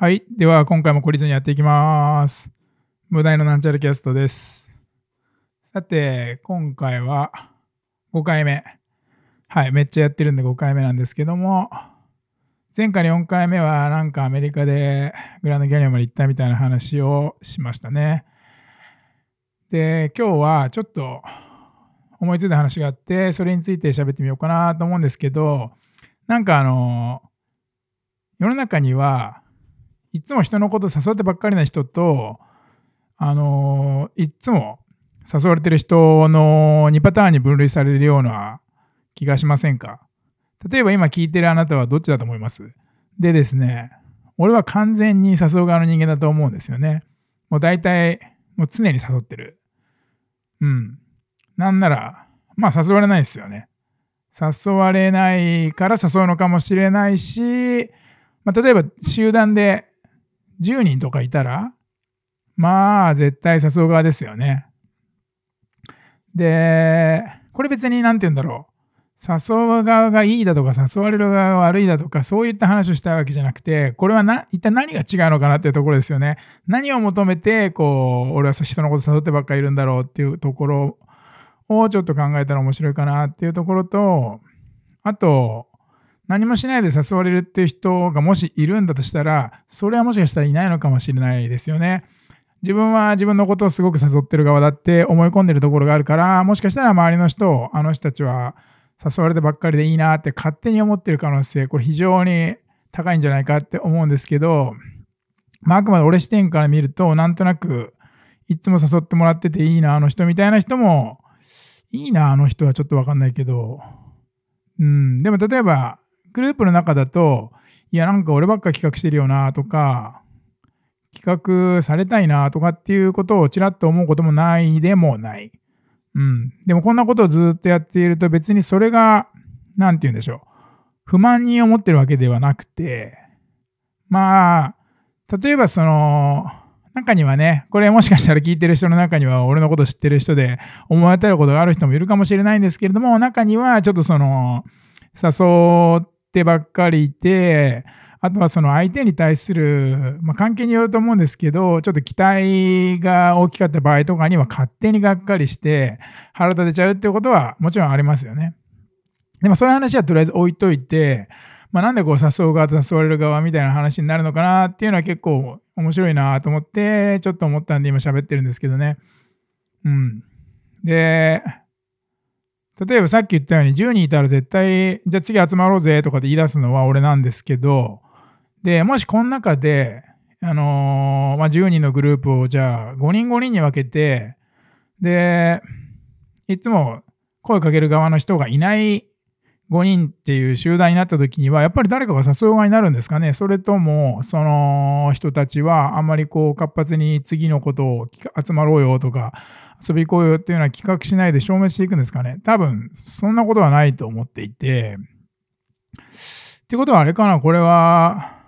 はい。では、今回も懲りずにやっていきます。無題のなんちゃらキャストです。さて、今回は5回目。はい。めっちゃやってるんで5回目なんですけども、前回の4回目はなんかアメリカでグランドキャニオンまで行ったみたいな話をしましたね。で、今日はちょっと思いついた話があって、それについて喋ってみようかなと思うんですけど、なんかあの、世の中にはいつも人のこと誘ってばっかりな人と、あのいつも誘われてる人の2パターンに分類されるような気がしませんか？例えば今聞いてるあなたはどっちだと思います？でですね、俺は完全に誘う側の人間だと思うんですよね。もう大体、もう常に誘ってる。うん。なんなら、まあ誘われないですよね。誘われないから誘うのかもしれないし、まあ、例えば集団で10人とかいたら、まあ絶対誘う側ですよね。で、これ別に何て言うんだろう。誘う側がいいだとか誘われる側が悪いだとかそういった話をしたいわけじゃなくてこれはな一体何が違うのかなっていうところですよね。何を求めてこう俺は人のこと誘ってばっかりいるんだろうっていうところをちょっと考えたら面白いかなっていうところとあと何もしないで誘われるっていう人がもしいるんだとしたらそれはもしかしたらいないのかもしれないですよね。自分は自分のことをすごく誘ってる側だって思い込んでるところがあるからもしかしたら周りの人をあの人たちは誘われてばっかりでいいなって勝手に思ってる可能性これ非常に高いんじゃないかって思うんですけど、まあ、あくまで俺視点から見るとなんとなくいつも誘ってもらってていいなあの人みたいな人もいいなあの人はちょっと分かんないけどうんでも例えばグループの中だといやなんか俺ばっか企画してるよなとか企画されたいなとかっていうことをちらっと思うこともないでもない。うん。でもこんなことをずっとやっていると別にそれが、なんて言うんでしょう。不満に思ってるわけではなくて、まあ、例えばその、中にはね、これもしかしたら聞いてる人の中には俺のこと知ってる人で思われたることがある人もいるかもしれないんですけれども、中にはちょっとその、誘っってばっかりいて、あとはその相手に対する、まあ、関係によると思うんですけど、ちょっと期待が大きかった場合とかには勝手にがっかりして腹立てちゃうっていうことはもちろんありますよね。でもそういう話はとりあえず置いといて、まあ、なんでこう誘う側と誘われる側みたいな話になるのかなっていうのは結構面白いなと思って、ちょっと思ったんで今喋ってるんですけどね。うん。で、例えばさっき言ったように10人いたら絶対、じゃあ次集まろうぜとかで言い出すのは俺なんですけど、で、もしこの中で、あのーまあ、10人のグループをじゃあ5人5人に分けて、で、いつも声かける側の人がいない5人っていう集団になった時には、やっぱり誰かが誘う側になるんですかね。それとも、その人たちはあんまりこう活発に次のことを集まろうよとか、遊び行こうよっていうのは企画しないで消滅していくんですかね多分、そんなことはないと思っていて、ってことはあれかなこれは、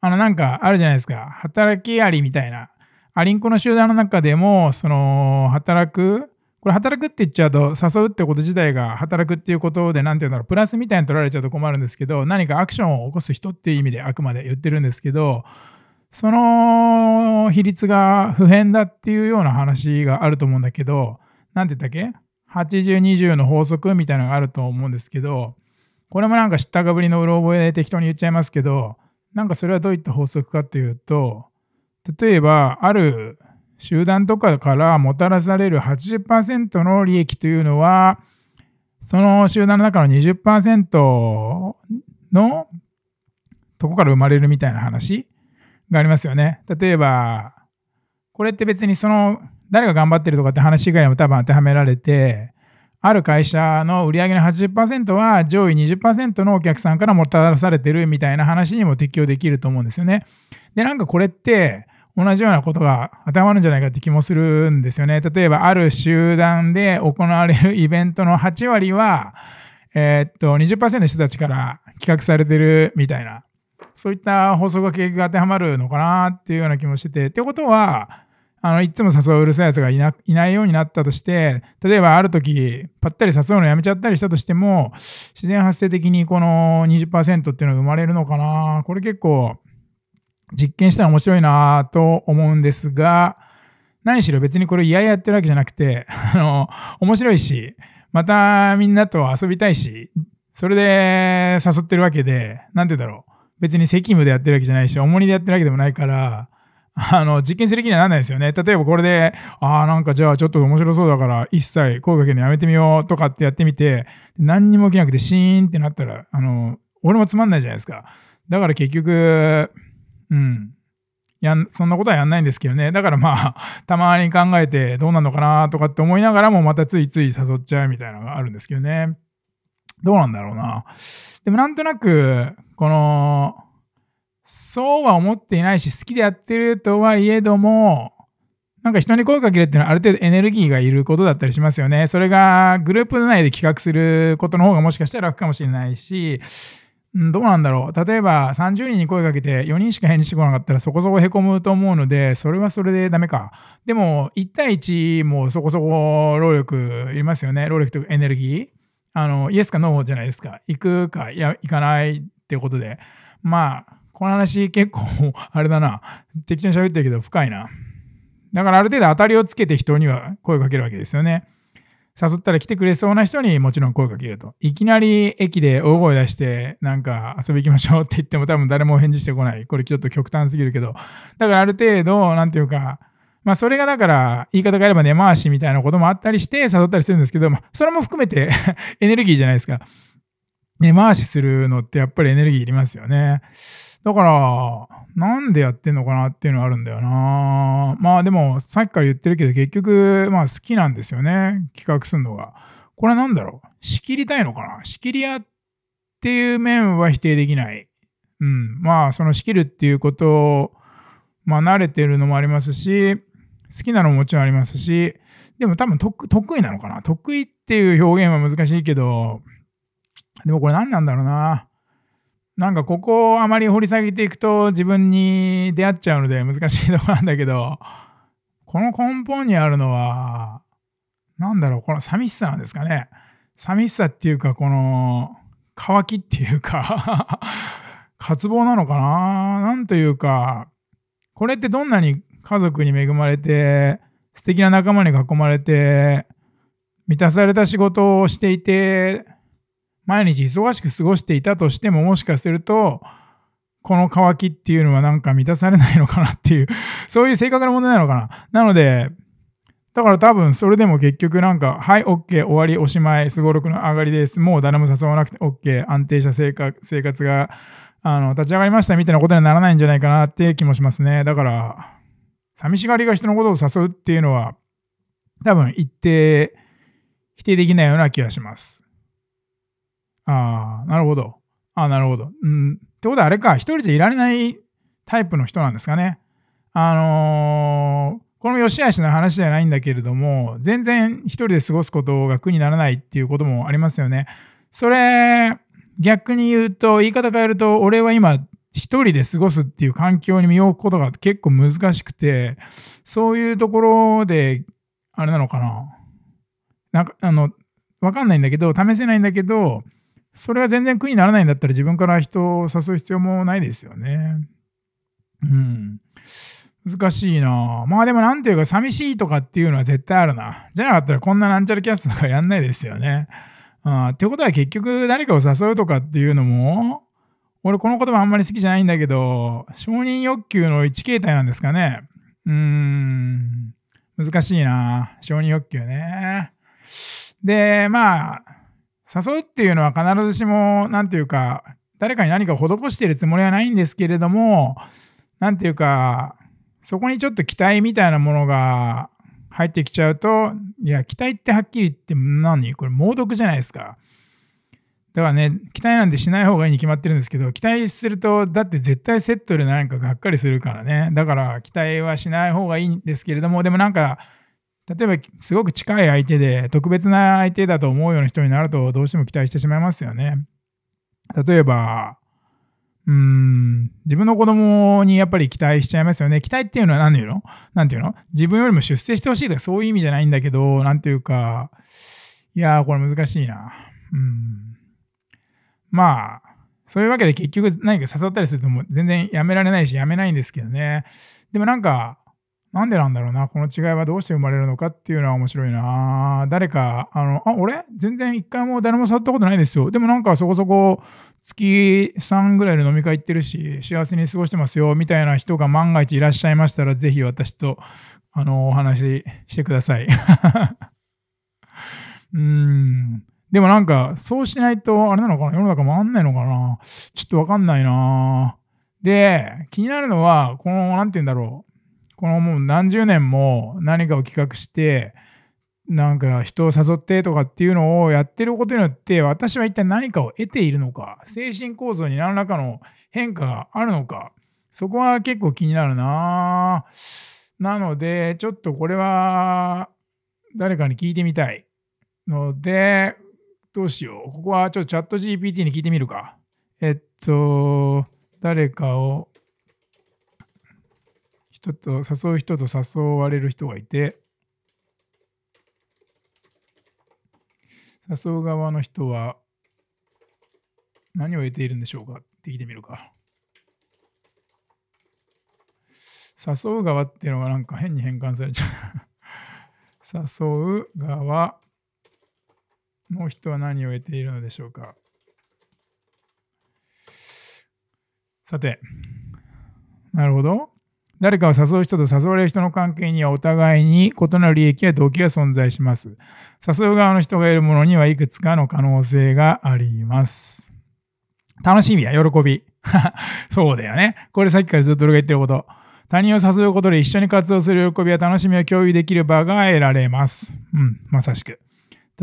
あのなんかあるじゃないですか。働きありみたいな。アリンコの集団の中でも、その、働く、これ働くって言っちゃうと、誘うってこと自体が働くっていうことで、なんて言うんだろう、プラスみたいに取られちゃうと困るんですけど、何かアクションを起こす人っていう意味であくまで言ってるんですけど、その比率が不変だっていうような話があると思うんだけど、なんて言ったっけ ?80-20 の法則みたいなのがあると思うんですけど、これもなんか知ったかぶりのうろ覚えで適当に言っちゃいますけど、なんかそれはどういった法則かっていうと、例えばある集団とかからもたらされる80%の利益というのは、その集団の中の20%のとこから生まれるみたいな話がありますよね。例えば、これって別にその誰が頑張ってるとかって話以外にも多分当てはめられて、ある会社の売り上げの80%は上位20%のお客さんからもたらされてるみたいな話にも適用できると思うんですよね。で、なんかこれって同じようなことが当てはまるんじゃないかって気もするんですよね。例えばある集団で行われる イベントの8割は、えーっと20%の人たちから企画されてるみたいな、そういった法則が結局当てはまるのかなっていうような気もしてて。ってことは、あのいつも誘ううるさいやつがいないないようになったとして例えばある時ぱったり誘うのやめちゃったりしたとしても自然発生的にこの20%っていうのが生まれるのかなこれ結構実験したら面白いなと思うんですが、何しろ別にこれ嫌々やってるわけじゃなくて、あの、面白いし、またみんなと遊びたいし、それで誘ってるわけで、なんて言うんだろう。別に責務でやってるわけじゃないし、重荷でやってるわけでもないから、あの、実験する気にはならないですよね。例えばこれで、ああ、なんかじゃあちょっと面白そうだから、一切声かけるのやめてみようとかってやってみて、何にも起きなくてシーンってなったら、あの、俺もつまんないじゃないですか。だから結局、うん。やん、そんなことはやんないんですけどね。だからまあ、たまに考えてどうなのかなとかって思いながらもまたついつい誘っちゃうみたいなのがあるんですけどね。どうなんだろうな。でもなんとなく、この、そうは思っていないし、好きでやってるとはいえども、なんか人に声かけるっていうのはある程度エネルギーがいることだったりしますよね。それがグループ内で企画することの方がもしかしたら楽かもしれないし、どうなんだろう。例えば30人に声かけて4人しか返事してこなかったらそこそこへこむと思うので、それはそれでダメか。でも1対1もそこそこ労力いりますよね。労力とエネルギー。あの、イエスかノーじゃないですか。行くか、いや、行かないっていうことで。まあ、この話結構、あれだな。適当に喋ってるけど深いな。だからある程度当たりをつけて人には声をかけるわけですよね。誘ったら来てくれそうな人にもちろん声かけると。いきなり駅で大声出して、なんか遊び行きましょうって言っても多分誰も返事してこない。これちょっと極端すぎるけど。だからある程度、なんていうか、まあそれがだから言い方があれば根回しみたいなこともあったりして誘ったりするんですけど、まあそれも含めて エネルギーじゃないですか。根回しするのってやっぱりエネルギーいりますよね。だから、なんでやってんのかなっていうのはあるんだよな。まあでも、さっきから言ってるけど、結局、まあ好きなんですよね。企画するのが。これなんだろう？仕切りたいのかな？仕切り屋っていう面は否定できない。うん。まあ、その仕切るっていうことを、まあ慣れてるのもありますし、好きなのももちろんありますし、でも多分得意なのかな？得意っていう表現は難しいけど、でもこれ何なんだろうな？なんかここをあまり掘り下げていくと自分に出会っちゃうので難しいとこなんだけど、この根本にあるのは、なんだろう、この寂しさなんですかね？寂しさっていうか、この、乾きっていうか渇望なのかな？なんというか、これってどんなに家族に恵まれて、素敵な仲間に囲まれて、満たされた仕事をしていて、毎日忙しく過ごしていたとしてももしかするとこの渇きっていうのはなんか満たされないのかなっていう そういう性格の問題なのかな。なのでだから多分それでも結局なんかはい OK 終わりおしまいすごろくの上がりです。もう誰も誘わなくて OK 安定した生活生活があの立ち上がりましたみたいなことにはならないんじゃないかなって気もしますね。だから寂しがりが人のことを誘うっていうのは多分一定否定できないような気がしますああ、なるほど。ああ、なるほど。うん。ってことはあれか、一人じゃいられないタイプの人なんですかね。あのー、この吉しの話じゃないんだけれども、全然一人で過ごすことが苦にならないっていうこともありますよね。それ、逆に言うと、言い方変えると、俺は今、一人で過ごすっていう環境に身を置くことが結構難しくて、そういうところで、あれなのかな。なんか、あの、わかんないんだけど、試せないんだけど、それが全然苦にならないんだったら自分から人を誘う必要もないですよね。うん。難しいなまあでもなんていうか寂しいとかっていうのは絶対あるな。じゃなかったらこんななんちゃらキャストとかやんないですよね。あってことは結局誰かを誘うとかっていうのも、俺この言葉あんまり好きじゃないんだけど、承認欲求の一形態なんですかね。うーん。難しいな承認欲求ね。で、まあ、誘うっていうのは必ずしも、何ていうか、誰かに何か施してるつもりはないんですけれども、何ていうか、そこにちょっと期待みたいなものが入ってきちゃうと、いや、期待ってはっきり言って何？これ猛毒じゃないですか。だからね、期待なんてしない方がいいに決まってるんですけど、期待すると、だって絶対セットでなんかがっかりするからね。だから期待はしない方がいいんですけれども、でもなんか、例えばすごく近い相手で特別な相手だと思うような人になるとどうしても期待してしまいますよね。例えば、うーん、自分の子供にやっぱり期待しちゃいますよね。期待っていうのは何て言うの？何て言うの？自分よりも出世してほしいとかそういう意味じゃないんだけど、何て言うか、いやーこれ難しいな。うん。まあ、そういうわけで結局何か誘ったりするとも全然やめられないしやめないんですけどね。でもなんか、なんでなんだろうな、この違いはどうして生まれるのかっていうのは面白いな。誰か、あの、あ、俺？全然一回も誰も触ったことないですよ。でもなんかそこそこ月3ぐらいで飲み会行ってるし、幸せに過ごしてますよ、みたいな人が万が一いらっしゃいましたら、ぜひ私と、あの、お話ししてください。うーん。でもなんか、そうしないと、あれなのかな？世の中回んないのかな？ちょっとわかんないな。で、気になるのは、この、なんて言うんだろう。このもう何十年も何かを企画して、なんか人を誘ってとかっていうのをやってることによって、私は一体何かを得ているのか、精神構造に何らかの変化があるのか、そこは結構気になるな。なので、ちょっとこれは誰かに聞いてみたいので、どうしよう。ここはちょっとチャット GPT に聞いてみるか。えっと、誰かを、人と誘う人と誘われる人がいて、誘う側の人は何を得ているんでしょうかって聞いてみるか。誘う側っていうのがなんか変に変換されちゃう 誘う側の人は何を得ているのでしょうか？さて、なるほど。誰かを誘う人と誘われる人の関係にはお互いに異なる利益や動機が存在します。誘う側の人が得るものにはいくつかの可能性があります。楽しみや喜び。そうだよね。これさっきからずっと俺が言ってること。他人を誘うことで一緒に活動する喜びや楽しみを共有できる場が得られます。うん、まさしく。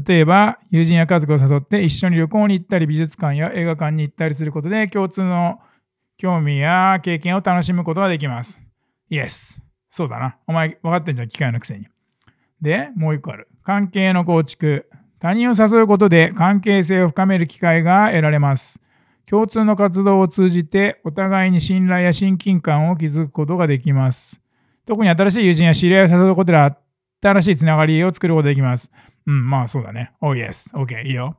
例えば、友人や家族を誘って一緒に旅行に行ったり、美術館や映画館に行ったりすることで、共通の興味や経験を楽しむことができます。イエス。そうだな。お前分かってんじゃん、機械のくせに。で、もう一個ある。関係の構築。他人を誘うことで関係性を深める機会が得られます。共通の活動を通じてお互いに信頼や親近感を築くことができます。特に新しい友人や知り合いを誘うことで新しいつながりを作ることができます。うん、まあそうだね。Oh yes. OK, いいよ。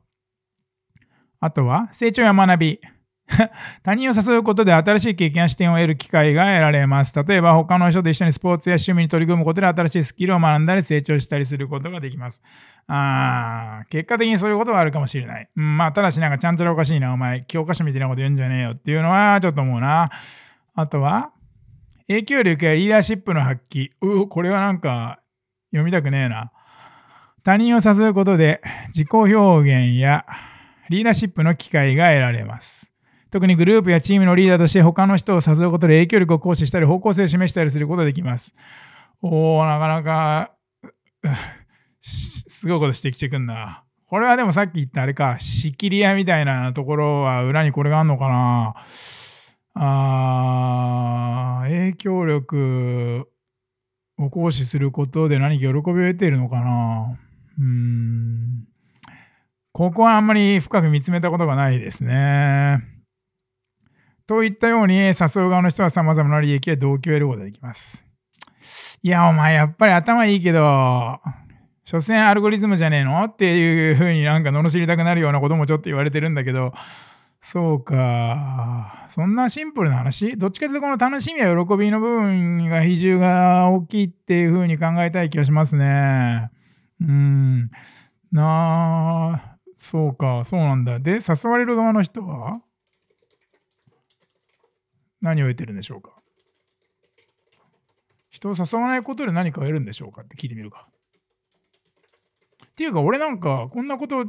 あとは、成長や学び。他人を誘うことで新しい経験や視点を得る機会が得られます。例えば、他の人と一緒にスポーツや趣味に取り組むことで新しいスキルを学んだり成長したりすることができます。あ結果的にそういうことはあるかもしれない。うん、まあ、ただしなんかちゃんとおかしいな、お前、教科書みたいなこと言うんじゃねえよっていうのはちょっと思うな。あとは、影響力やリーダーシップの発揮。うこれはなんか読みたくねえな。他人を誘うことで自己表現やリーダーシップの機会が得られます。特にグループやチームのリーダーとして他の人を誘うことで影響力を行使したり方向性を示したりすることができます。おー、なかなか すごいことしてきてくんな。これはでもさっき言ったあれか、仕切り屋みたいなところは裏にこれがあるのかな。あー影響力を行使することで何か喜びを得ているのかな。うん。ここはあんまり深く見つめたことがないですね。といったように、誘う側の人は様々な利益や動機を得ることができます。いや、お前やっぱり頭いいけど、所詮アルゴリズムじゃねえの？っていうふうになんか罵りたくなるようなこともちょっと言われてるんだけど、そうか。そんなシンプルな話？どっちかというとこの楽しみや喜びの部分が比重が大きいっていうふうに考えたい気がしますね。うん。なあ、そうか、そうなんだ。で、誘われる側の人は？何を得てるんでしょうか？人を誘わないことで何かを得るんでしょうかって聞いてみるか。っていうか、俺なんか、こんなこと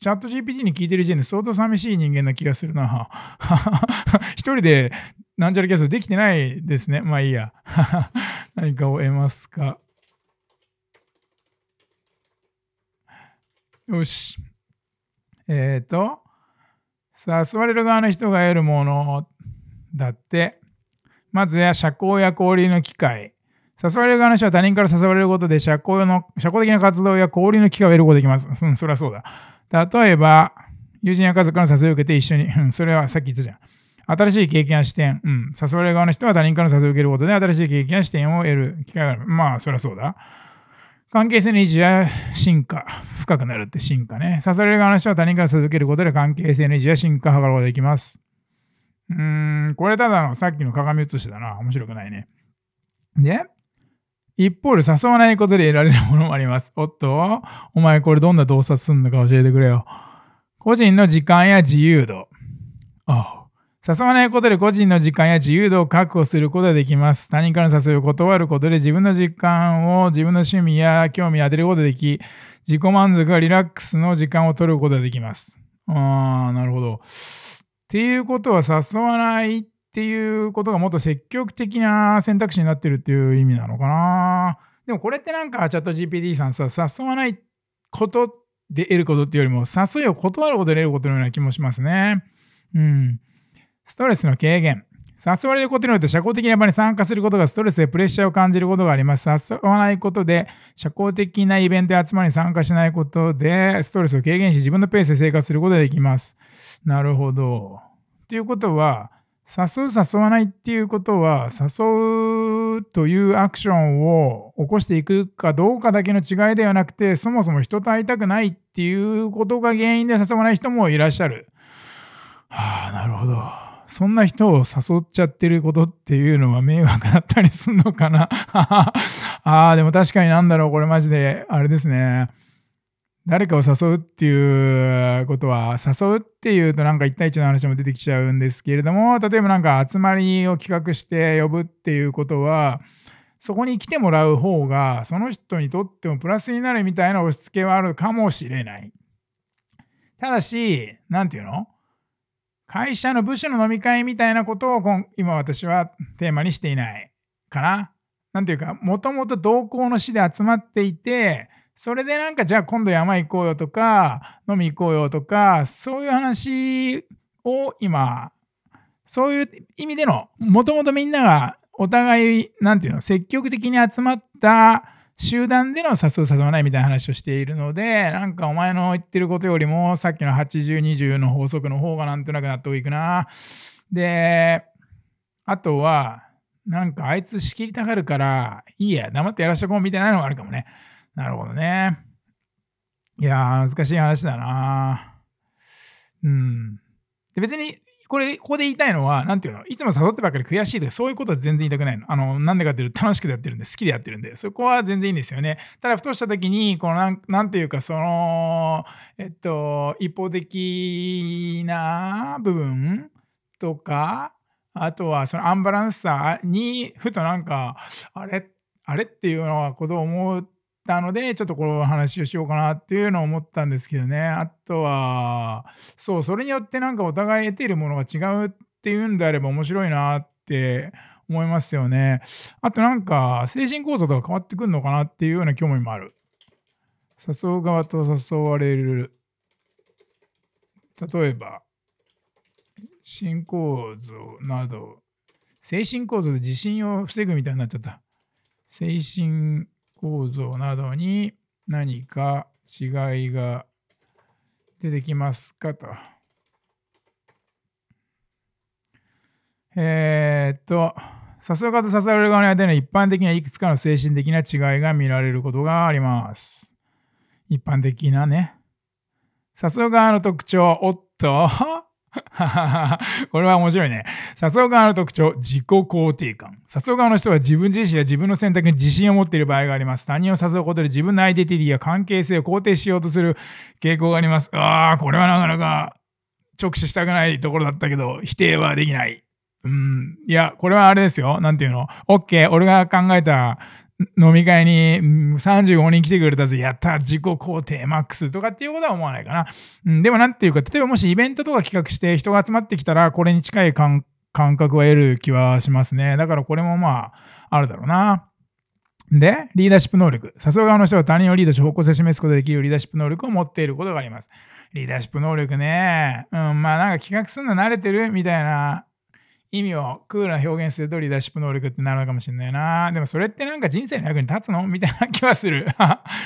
チャット GPT に聞いてる時点で相当寂しい人間な気がするな。一人でなんちゃらキャストできてないですね。まあいいや。何かを得ますか。よし。えっ、ー、と、誘われる側の人が得るものだって、まずや社交や交流の機会。誘われる側の人は他人から誘われることで社交の社交的な活動や交流の機会を得ることができます。うん、そりゃそうだ。例えば、友人や家族の誘いを受けて一緒に、うん、それはさっき言ったじゃん。新しい経験や視点、うん、誘われる側の人は他人からの誘いを受けることで新しい経験や視点を得る機会がある。まあ、そりゃそうだ。関係性の維持や進化、深くなるって進化ね。誘われる側の人は他人から誘いを受けることで関係性の維持や進化を図ることができます。うーん、これただのさっきの鏡写しだな。面白くないね。で、一方で誘わないことで得られるものもあります。おっと、お前これどんな洞察すんのか教えてくれよ。個人の時間や自由度。誘わないことで個人の時間や自由度を確保することができます。他人からの誘いを断ることで自分の時間を自分の趣味や興味を当てることができ、自己満足やリラックスの時間を取ることができます。ああ、なるほど。っていうことは誘わないっっていうことがもっと積極的な選択肢になってるっていう意味なのかな。でもこれってなんかチャット GPT さんさ、誘わないことで得ることっていうよりも、誘いを断ることで得ることのような気もしますね。うん。ストレスの軽減。誘われることによって社交的な場に参加することがストレスでプレッシャーを感じることがあります。誘わないことで社交的なイベントや集まりに参加しないことでストレスを軽減し自分のペースで生活することができます。なるほど。ということは、誘う誘わないっていうことは誘うというアクションを起こしていくかどうかだけの違いではなくてそもそも人と会いたくないっていうことが原因で誘わない人もいらっしゃる。はあ、なるほど。そんな人を誘っちゃってることっていうのは迷惑だったりすんのかな ああ、でも確かになんだろう、これマジで、あれですね。誰かを誘うっていうことは、誘うっていうとなんか1対1の話も出てきちゃうんですけれども、例えばなんか集まりを企画して呼ぶっていうことは、そこに来てもらう方が、その人にとってもプラスになるみたいな押し付けはあるかもしれない。ただし、なんていうの？会社の部署の飲み会みたいなことを今私はテーマにしていないかな。なんていうか、もともと同行の市で集まっていて、それでなんかじゃあ今度山行こうよとか、飲み行こうよとか、そういう話を今、そういう意味での、もともとみんながお互い、なんていうの、積極的に集まった集団での誘う誘わないみたいな話をしているので、なんかお前の言ってることよりも、さっきの80-20の法則の方がなんとなく納得いくな。で、あとは、なんかあいつ仕切りたがるから、いいや、黙ってやらしとこうみたいなのがあるかもね。なるほどね。いやー、難しい話だな。うん。で別にこれ、ここで言いたいのは、なんていうの、いつも誘ってばっかり悔しいとか、そういうことは全然言いたくないの。あの、なんでかっていうと、楽しくやってるんで、好きでやってるんで、そこは全然いいんですよね。ただ、ふとした時に、このなん、なんていうか、その、えっと、一方的な部分とか、あとは、そのアンバランスさに、ふとなんか、あれあれっていうのはことを思うたので、ちょっとこの話をしようかなっていうのを思ったんですけどね。あとは、そう、それによってなんかお互い得ているものが違うっていうんであれば面白いなって思いますよね。あとなんか精神構造とか変わってくるのかなっていうような興味もある。誘う側と誘われる。例えば、新構造など、精神構造で地震を防ぐみたいになっちゃった。精神構造などに何か違いが出てきますかと。えー、っと、誘う方と誘われる側の間に一般的ないくつかの精神的な違いが見られることがあります。一般的なね。誘う側の特徴、おっと これは面白いね。誘う側の特徴、自己肯定感。誘う側の人は自分自身や自分の選択に自信を持っている場合があります。他人を誘うことで自分のアイデンティティや関係性を肯定しようとする傾向があります。ああ、これはなかなか直視したくないところだったけど、否定はできない。うん。いや、これはあれですよ。なんていうの ?OK。俺が考えた飲み会に35人来てくれたぜ、やった、自己肯定マックスとかっていうことは思わないかな。うん、でもなんていうか、例えばもしイベントとか企画して人が集まってきたら、これに近い感覚は得る気はしますね。だからこれもまあ、あるだろうな。で、リーダーシップ能力。誘う側の人は他人をリードし方向性を示すことができるリーダーシップ能力を持っていることがあります。リーダーシップ能力ね。うん、まあなんか企画するの慣れてるみたいな意味をクールな表現するとリーダーシップ能力ってなるのかもしれないな。でもそれってなんか人生の役に立つの？みたいな気はする。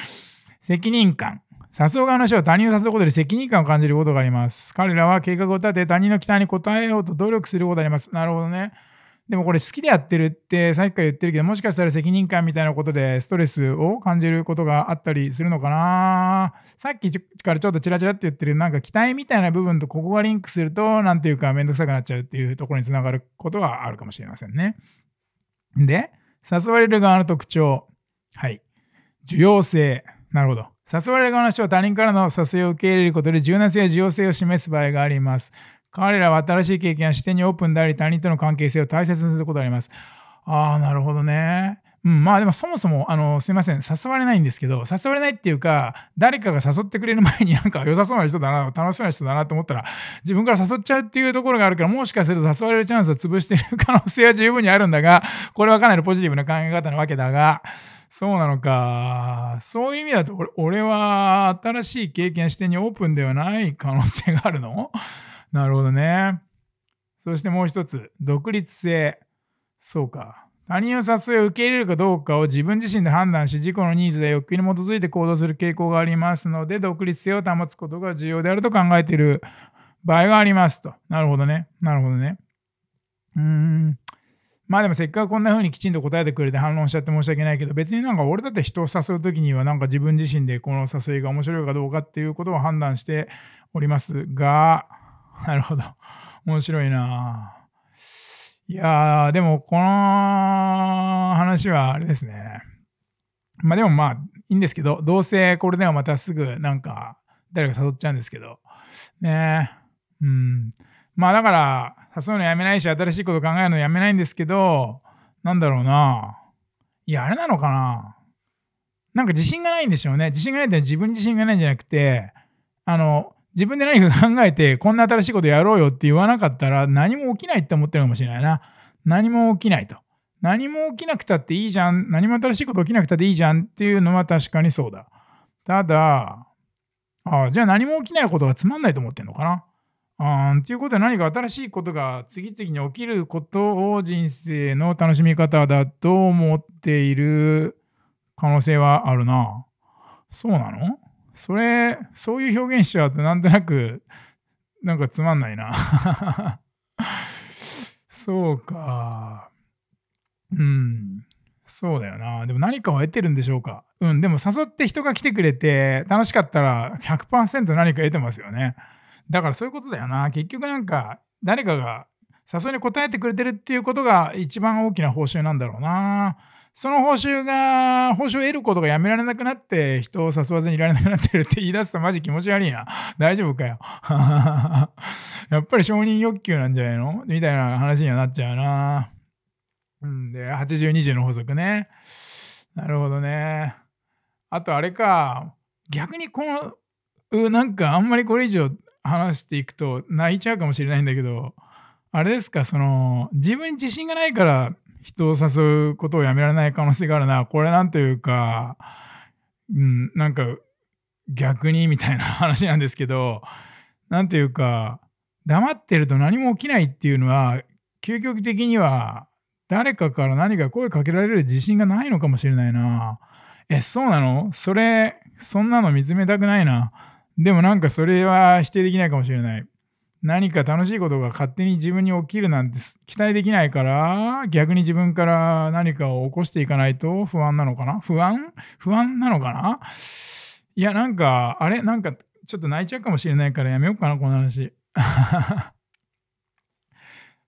責任感。誘う側の人は他人を誘うことで責任感を感じることがあります。彼らは計画を立て他人の期待に応えようと努力することがあります。なるほどね。でもこれ好きでやってるってさっきから言ってるけど、もしかしたら責任感みたいなことでストレスを感じることがあったりするのかなさっきからちょっとチラチラって言ってるなんか期待みたいな部分とここがリンクすると、なんていうかめんどくさくなっちゃうっていうところにつながることがあるかもしれませんね。で、誘われる側の特徴。はい。需要性。なるほど。誘われる側の人は他人からの誘いを受け入れることで柔軟性や需要性を示す場合があります。彼らは新しい経験や視点にオープンであり、他人との関係性を大切にすることがあります。ああ、なるほどね。うん、まあでもそもそも、あの、すいません、誘われないんですけど、誘われないっていうか、誰かが誘ってくれる前になんか良さそうな人だな、楽しそうな人だなと思ったら、自分から誘っちゃうっていうところがあるから、もしかすると誘われるチャンスを潰している可能性は十分にあるんだが、これはかなりポジティブな考え方なわけだが、そうなのか。そういう意味だと、俺は新しい経験視点にオープンではない可能性があるの？なるほどね。そしてもう一つ、独立性。そうか。他人の誘いを受け入れるかどうかを自分自身で判断し、自己のニーズや欲求に基づいて行動する傾向がありますので、独立性を保つことが重要であると考えている場合がありますと。なるほどね。なるほどね。うーん。まあでもせっかくこんな風にきちんと答えてくれて反論しちゃって申し訳ないけど、別になんか俺だって人を誘う時にはなんか自分自身でこの誘いが面白いかどうかっていうことを判断しておりますが、なるほど。面白いな。いやー、でもこの話はあれですね。まあでもまあいいんですけど、どうせこれではまたすぐなんか誰か誘っちゃうんですけど。ねうん。まあだから、誘うのやめないし、新しいこと考えるのやめないんですけど、なんだろうな。いや、あれなのかな。なんか自信がないんでしょうね。自信がないって自分に自信がないんじゃなくて、あの、自分で何か考えて、こんな新しいことやろうよって言わなかったら、何も起きないって思ってるかもしれないな。何も起きないと。何も起きなくたっていいじゃん。何も新しいこと起きなくたっていいじゃんっていうのは確かにそうだ。ただ、ああじゃあ何も起きないことがつまんないと思ってんのかな。あっていうことは何か新しいことが次々に起きることを人生の楽しみ方だと思っている可能性はあるな。そうなの？それ、そういう表現しちゃうとなんとなく、なんかつまんないな。そうか。うん。そうだよな。でも何かを得てるんでしょうか。うん。でも誘って人が来てくれて楽しかったら100%何か得てますよね。だからそういうことだよな。結局なんか誰かが誘いに応えてくれてるっていうことが一番大きな報酬なんだろうな。その報酬が、報酬を得ることがやめられなくなって、人を誘わずにいられなくなってるって言い出すとマジ気持ち悪いな。大丈夫かよ。やっぱり承認欲求なんじゃないの？みたいな話にはなっちゃうな。うんで、80、20の法則ね。なるほどね。あとあれか、逆にこの、なんかあんまりこれ以上話していくと泣いちゃうかもしれないんだけど、あれですか、その、自分に自信がないから人を誘うことをやめられない可能性があるな。これなんというか、うん、なんか逆にみたいな話なんですけど、なんていうか、黙ってると何も起きないっていうのは、究極的には誰かから何か声かけられる自信がないのかもしれないな。え、そうなの？それ、そんなの見つめたくないな。でもなんかそれは否定できないかもしれない。何か楽しいことが勝手に自分に起きるなんて期待できないから逆に自分から何かを起こしていかないと不安なのかな？不安？不安なのかな？いやなんかあれ？なんかちょっと泣いちゃうかもしれないからやめようかなこの話。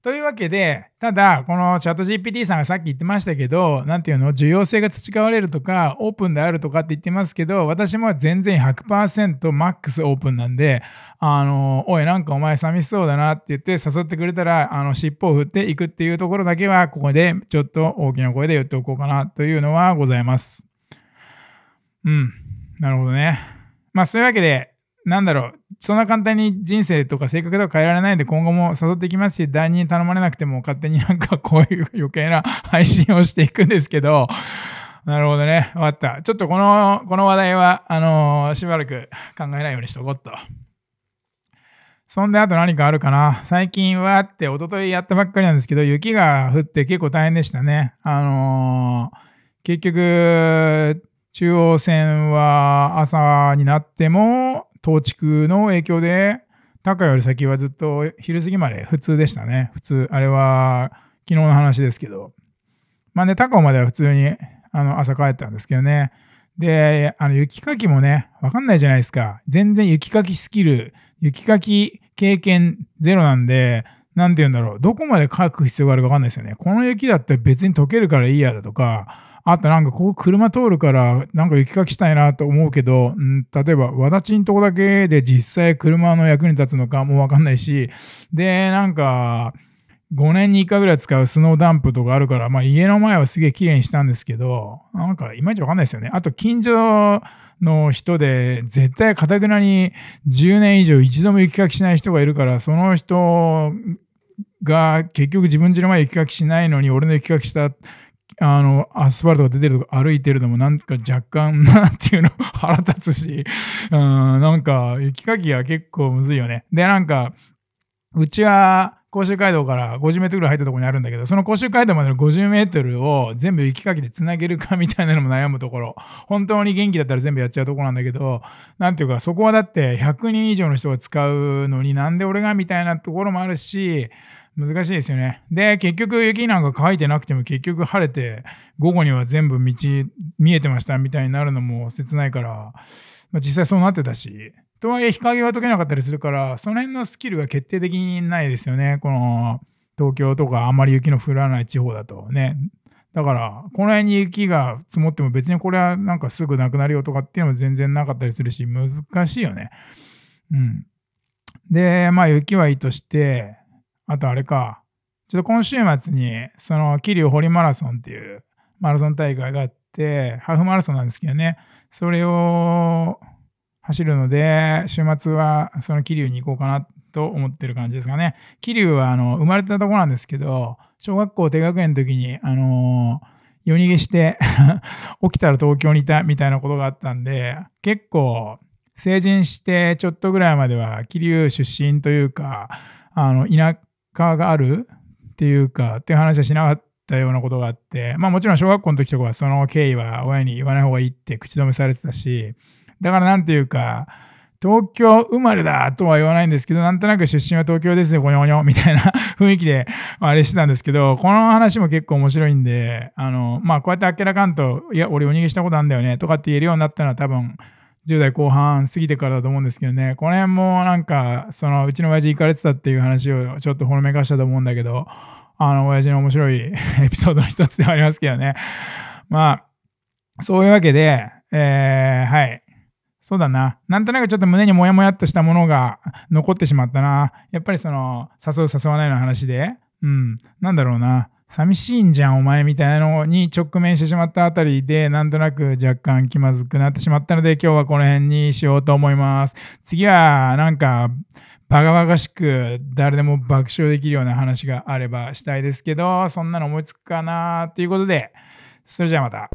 というわけで、ただ、このチャット GPT さんがさっき言ってましたけど、なんていうの、重要性が培われるとか、オープンであるとかって言ってますけど、私も全然100%マックスオープンなんで、あの、おい、なんかお前寂しそうだなって言って誘ってくれたら、あの、尻尾を振っていくっていうところだけは、ここでちょっと大きな声で言っておこうかなというのはございます。うん。なるほどね。まあ、そういうわけで、なんだろう、そんな簡単に人生とか性格とか変えられないんで今後も誘ってきますし、第二に頼まれなくても勝手になんかこういう余計な配信をしていくんですけど、なるほどね。終わった。ちょっとこの、この話題は、あのー、しばらく考えないようにしとこうっと。そんであと何かあるかな？最近はって、一昨日やったばっかりなんですけど、雪が降って結構大変でしたね。あのー、結局、中央線は朝になっても東築の影響で、高より先はずっと昼過ぎまで普通でしたね。普通。あれは昨日の話ですけど。まあね、高尾までは普通にあの朝帰ったんですけどね。で、あの雪かきもね、わかんないじゃないですか。全然雪かきスキル、雪かき経験ゼロなんで、なんて言うんだろう。どこまで書く必要があるかわかんないですよね。この雪だって別に溶けるからいいやだとか、あとなんかここ車通るからなんか雪かきしたいなと思うけど、うん例えばわだちんとこだけで実際車の役に立つのかもわかんないし、で、なんか、5年に1回ぐらい使うスノーダンプとかあるから、まあ家の前はすげえ綺麗にしたんですけど、なんかいまいちわかんないですよね。あと近所の人で絶対かたくなに10年以上一度も雪かきしない人がいるから、その人が結局自分家の前雪かきしないのに俺の雪かきしたあの、アスファルトが出てるとか歩いてるのもなんか若干、なんていうの、腹立つし、うん、なんか雪かきは結構むずいよね。で、なんか、うちは、甲州街道から50メートルぐらい入ったところにあるんだけど、その甲州街道までの50メートルを全部雪かきでつなげるかみたいなのも悩むところ。本当に元気だったら全部やっちゃうところなんだけど、なんていうか、そこはだって100人以上の人が使うのになんで俺がみたいなところもあるし、難しいですよね。で、結局雪なんか乾いてなくても結局晴れて、午後には全部道見えてましたみたいになるのも切ないから、まあ、実際そうなってたし、とはいえ日陰は解けなかったりするから、その辺のスキルが決定的にないですよね。この東京とかあんまり雪の降らない地方だとね。だから、この辺に雪が積もっても別にこれはなんかすぐなくなるよとかっていうのも全然なかったりするし、難しいよね。うん。で、まあ雪はいいとして、あとあれか、ちょっと今週末に、その桐生堀マラソンっていうマラソン大会があって、ハーフマラソンなんですけどね、それを走るので、週末はその桐生に行こうかなと思ってる感じですかね。桐生はあの生まれたとこなんですけど、小学校低学年の時に、あの夜逃げして 起きたら東京にいたみたいなことがあったんで、結構成人してちょっとぐらいまでは桐生出身というか、あの田舎があるっていうか、っていう話はしなかったようなことがあって、まあもちろん小学校の時とかはその経緯は親に言わない方がいいって口止めされてたし、だからなんていうか、東京生まれだとは言わないんですけど、なんとなく出身は東京ですよ、ごにょごにょみたいな 雰囲気であれしてたんですけど、この話も結構面白いんで、あの、まあ、こうやってあっけらかんと、いや、俺お逃げしたことあるんだよね、とかって言えるようになったのは多分、10代後半過ぎてからだと思うんですけどね、この辺もなんか、その、うちの親父行かれてたっていう話をちょっとほのめかしたと思うんだけど、あの、親父の面白いエピソードの一つではありますけどね。まあ、そういうわけで、えー、はい。そうだな。なんとなくちょっと胸にもやもやっとしたものが残ってしまったな。やっぱりその、誘う誘わないの話で、うん、なんだろうな。寂しいんじゃん、お前みたいなのに直面してしまったあたりで、なんとなく若干気まずくなってしまったので、今日はこの辺にしようと思います。次は、なんか、バカバカしく誰でも爆笑できるような話があればしたいですけど、そんなの思いつくかなということで、それじゃあまた。